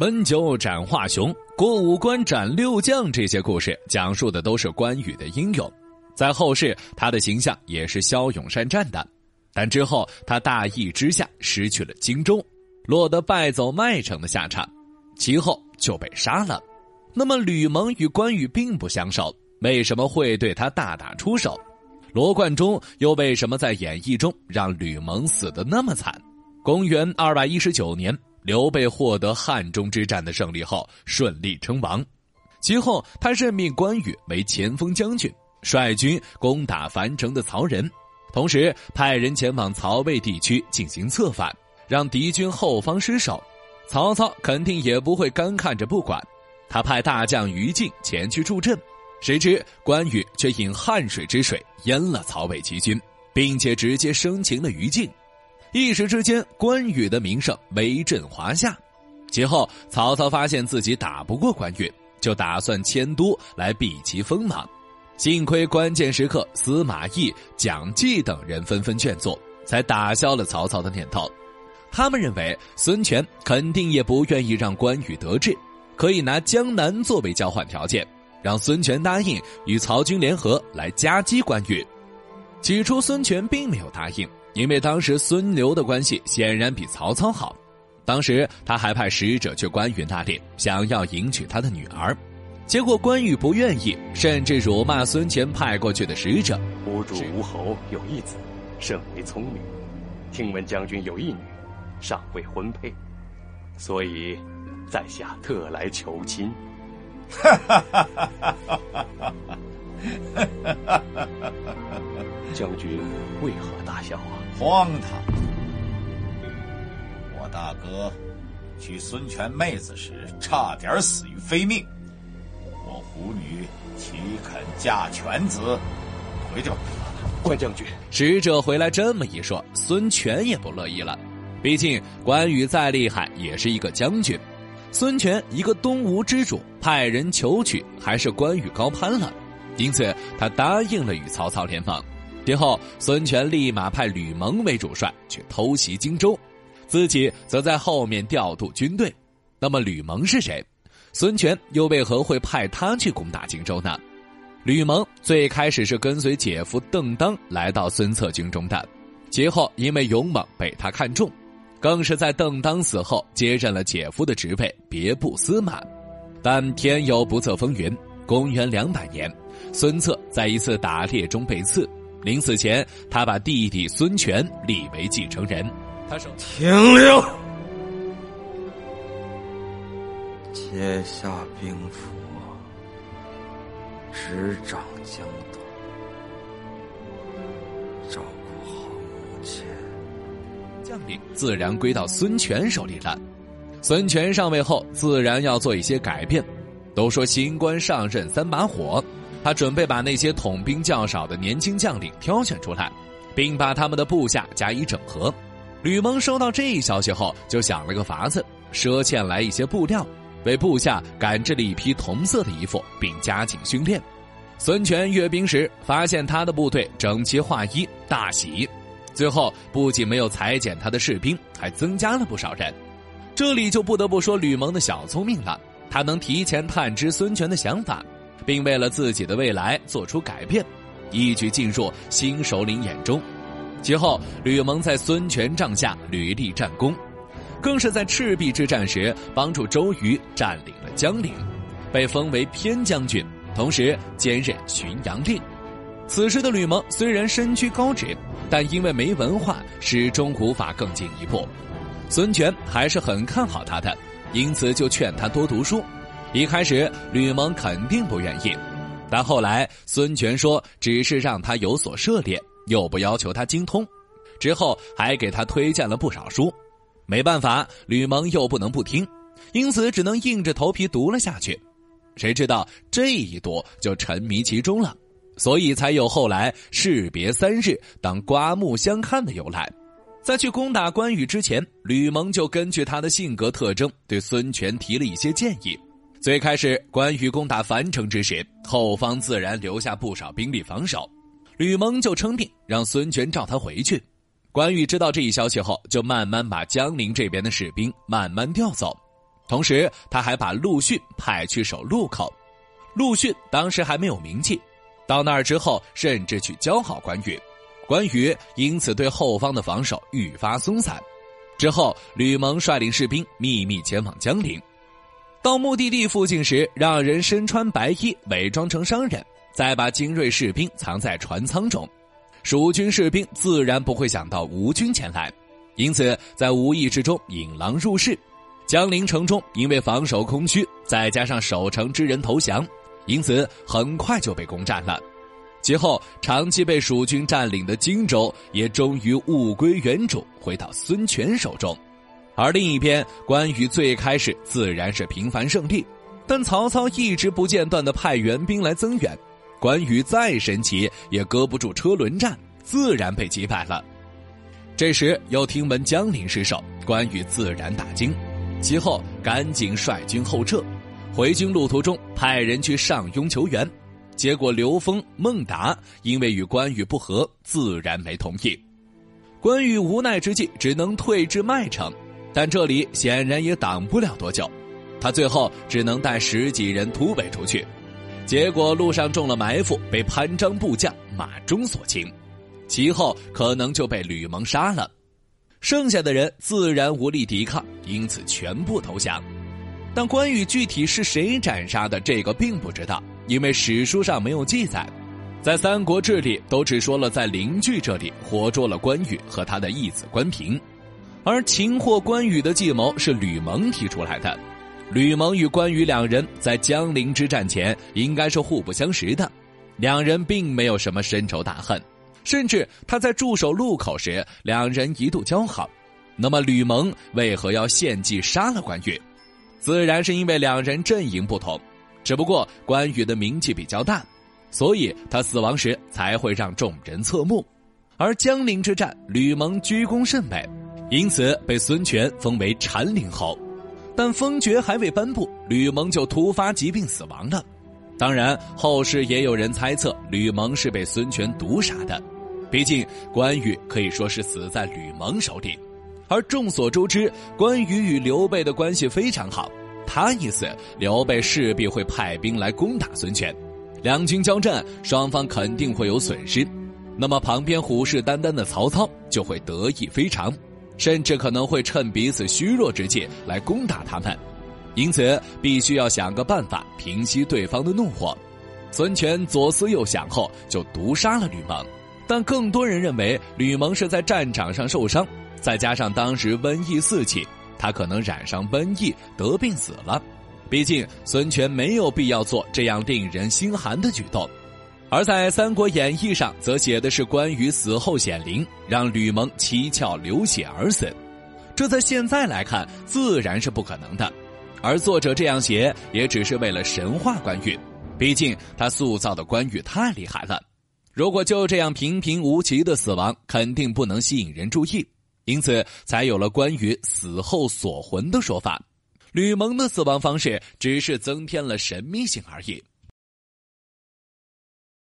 温酒斩华雄，过五关斩六将，这些故事讲述的都是关羽的英勇。在后世，他的形象也是骁勇善战的。但之后，他大意之下失去了荆州，落得败走麦城的下场，其后就被杀了。那么，吕蒙与关羽并不相熟，为什么会对他大打出手？罗贯中又为什么在演义中让吕蒙死得那么惨？公元二百一十九年。刘备获得汉中之战的胜利后，顺利称王。其后，他任命关羽为前锋将军，率军攻打樊城的曹仁，同时派人前往曹魏地区进行策反，让敌军后方失守。曹操肯定也不会干看着不管，他派大将于禁前去助阵，谁知关羽却引汉水之水淹了曹魏骑军，并且直接生擒了于禁。一时之间，关羽的名声威震华夏。其后，曹操发现自己打不过关羽，就打算迁都来避其锋芒。幸亏关键时刻，司马懿、蒋济等人纷纷劝阻，才打消了曹操的念头。他们认为孙权肯定也不愿意让关羽得志，可以拿江南作为交换条件，让孙权答应与曹军联合来夹击关羽。起初，孙权并没有答应。因为当时孙刘的关系显然比曹操好，当时他还派使者去关羽那里，想要迎娶他的女儿，结果关羽不愿意，甚至辱骂孙权派过去的使者。吾主吴侯有一子，甚为聪明，听闻将军有一女，尚未婚配，所以在下特来求亲。哈哈哈哈哈哈！将军为何大笑啊？荒唐！我大哥娶孙权妹子时，差点死于非命。我虎女岂肯嫁犬子？回去吧，关将军。使者回来这么一说，孙权也不乐意了。毕竟关羽再厉害，也是一个将军。孙权一个东吴之主，派人求娶，还是关羽高攀了，因此他答应了与曹操联盟。之后，孙权立马派吕蒙为主帅去偷袭荆州，自己则在后面调度军队。那么，吕蒙是谁？孙权又为何会派他去攻打荆州呢？吕蒙最开始是跟随姐夫邓当来到孙策军中的，其后因为勇猛被他看中，更是在邓当死后接任了姐夫的职位，别部司马。但天有不测风云，公元两百年，孙策在一次打猎中被刺。临死前，他把弟弟孙权立为继承人。他说：“停留，接下兵符，执掌江东，照顾好母亲。”将领自然归到孙权手里了。孙权上位后，自然要做一些改变。都说新官上任三把火。他准备把那些统兵较少的年轻将领挑选出来，并把他们的部下加以整合。吕蒙收到这一消息后，就想了个法子，赊欠来一些布料，为部下赶制了一批同色的衣服，并加紧训练。孙权阅兵时发现他的部队整齐划一，大喜。最后不仅没有裁减他的士兵，还增加了不少人。这里就不得不说吕蒙的小聪明了，他能提前探知孙权的想法。并为了自己的未来做出改变，一举进入新首领眼中。其后，吕蒙在孙权帐下屡立战功，更是在赤壁之战时帮助周瑜占领了江陵，被封为偏将军，同时兼任巡阳令。此时的吕蒙虽然身居高职，但因为没文化，始终无法更进一步。孙权还是很看好他的，因此就劝他多读书。一开始，吕蒙肯定不愿意，但后来孙权说只是让他有所涉猎，又不要求他精通，之后还给他推荐了不少书。没办法，吕蒙又不能不听，因此只能硬着头皮读了下去。谁知道这一读就沉迷其中了，所以才有后来士别三日，当刮目相看的由来。在去攻打关羽之前，吕蒙就根据他的性格特征，对孙权提了一些建议。最开始，关羽攻打樊城之时，后方自然留下不少兵力防守。吕蒙就称病，让孙权召他回去。关羽知道这一消息后，就慢慢把江陵这边的士兵慢慢调走。同时，他还把陆逊派去守路口。陆逊当时还没有名气，到那儿之后，甚至去教好关羽。关羽因此对后方的防守愈发松散。之后，吕蒙率领士兵秘密前往江陵，到目的地附近时，让人身穿白衣，伪装成商人，再把精锐士兵藏在船舱中。蜀军士兵自然不会想到吴军前来，因此在无意之中引狼入室。江陵城中因为防守空虚，再加上守城之人投降，因此很快就被攻占了。其后，长期被蜀军占领的荆州也终于物归原主，回到孙权手中。而另一边，关羽最开始自然是平凡胜利，但曹操一直不间断的派援兵来增援，关羽再神奇也搁不住车轮战，自然被击败了。这时又听闻江陵失守，关羽自然大惊，其后赶紧率军后撤，回军路途中派人去上庸求援。结果，刘封、孟达因为与关羽不和，自然没同意。关羽无奈之际，只能退至麦城，但这里显然也挡不了多久。他最后只能带十几人突围出去，结果路上中了埋伏，被潘璋部将马忠所擒，其后可能就被吕蒙杀了。剩下的人自然无力抵抗，因此全部投降。但关羽具体是谁斩杀的，这个并不知道。因为史书上没有记载，在《三国志》里都只说了在邻居这里活捉了关羽和他的义子关平，而擒获关羽的计谋是吕蒙提出来的。吕蒙与关羽两人在江陵之战前应该是互不相识的，两人并没有什么深仇大恨，甚至他在驻守路口时，两人一度交好。那么吕蒙为何要献计杀了关羽？自然是因为两人阵营不同。只不过关羽的名气比较大，所以他死亡时才会让众人侧目。而江陵之战，吕蒙居功甚伟，因此被孙权封为禅陵侯。但封爵还未颁布，吕蒙就突发疾病死亡了。当然，后世也有人猜测吕蒙是被孙权毒杀的。毕竟关羽可以说是死在吕蒙手里，而众所周知，关羽与刘备的关系非常好。他意思，刘备势必会派兵来攻打孙权，两军交战，双方肯定会有损失。那么旁边虎视眈眈的曹操就会得意非常，甚至可能会趁彼此虚弱之际来攻打他们。因此，必须要想个办法平息对方的怒火。孙权左思右想后，就毒杀了吕蒙。但更多人认为，吕蒙是在战场上受伤，再加上当时瘟疫四起。他可能染上瘟疫得病死了，毕竟孙权没有必要做这样令人心寒的举动。而在《三国演义》上，则写的是关羽死后显灵，让吕蒙七窍流血而死。这在现在来看，自然是不可能的。而作者这样写，也只是为了神话关羽，毕竟他塑造的关羽太厉害了。如果就这样平平无奇的死亡，肯定不能吸引人注意。因此，才有了关于死后锁魂的说法。吕蒙的死亡方式只是增添了神秘性而已。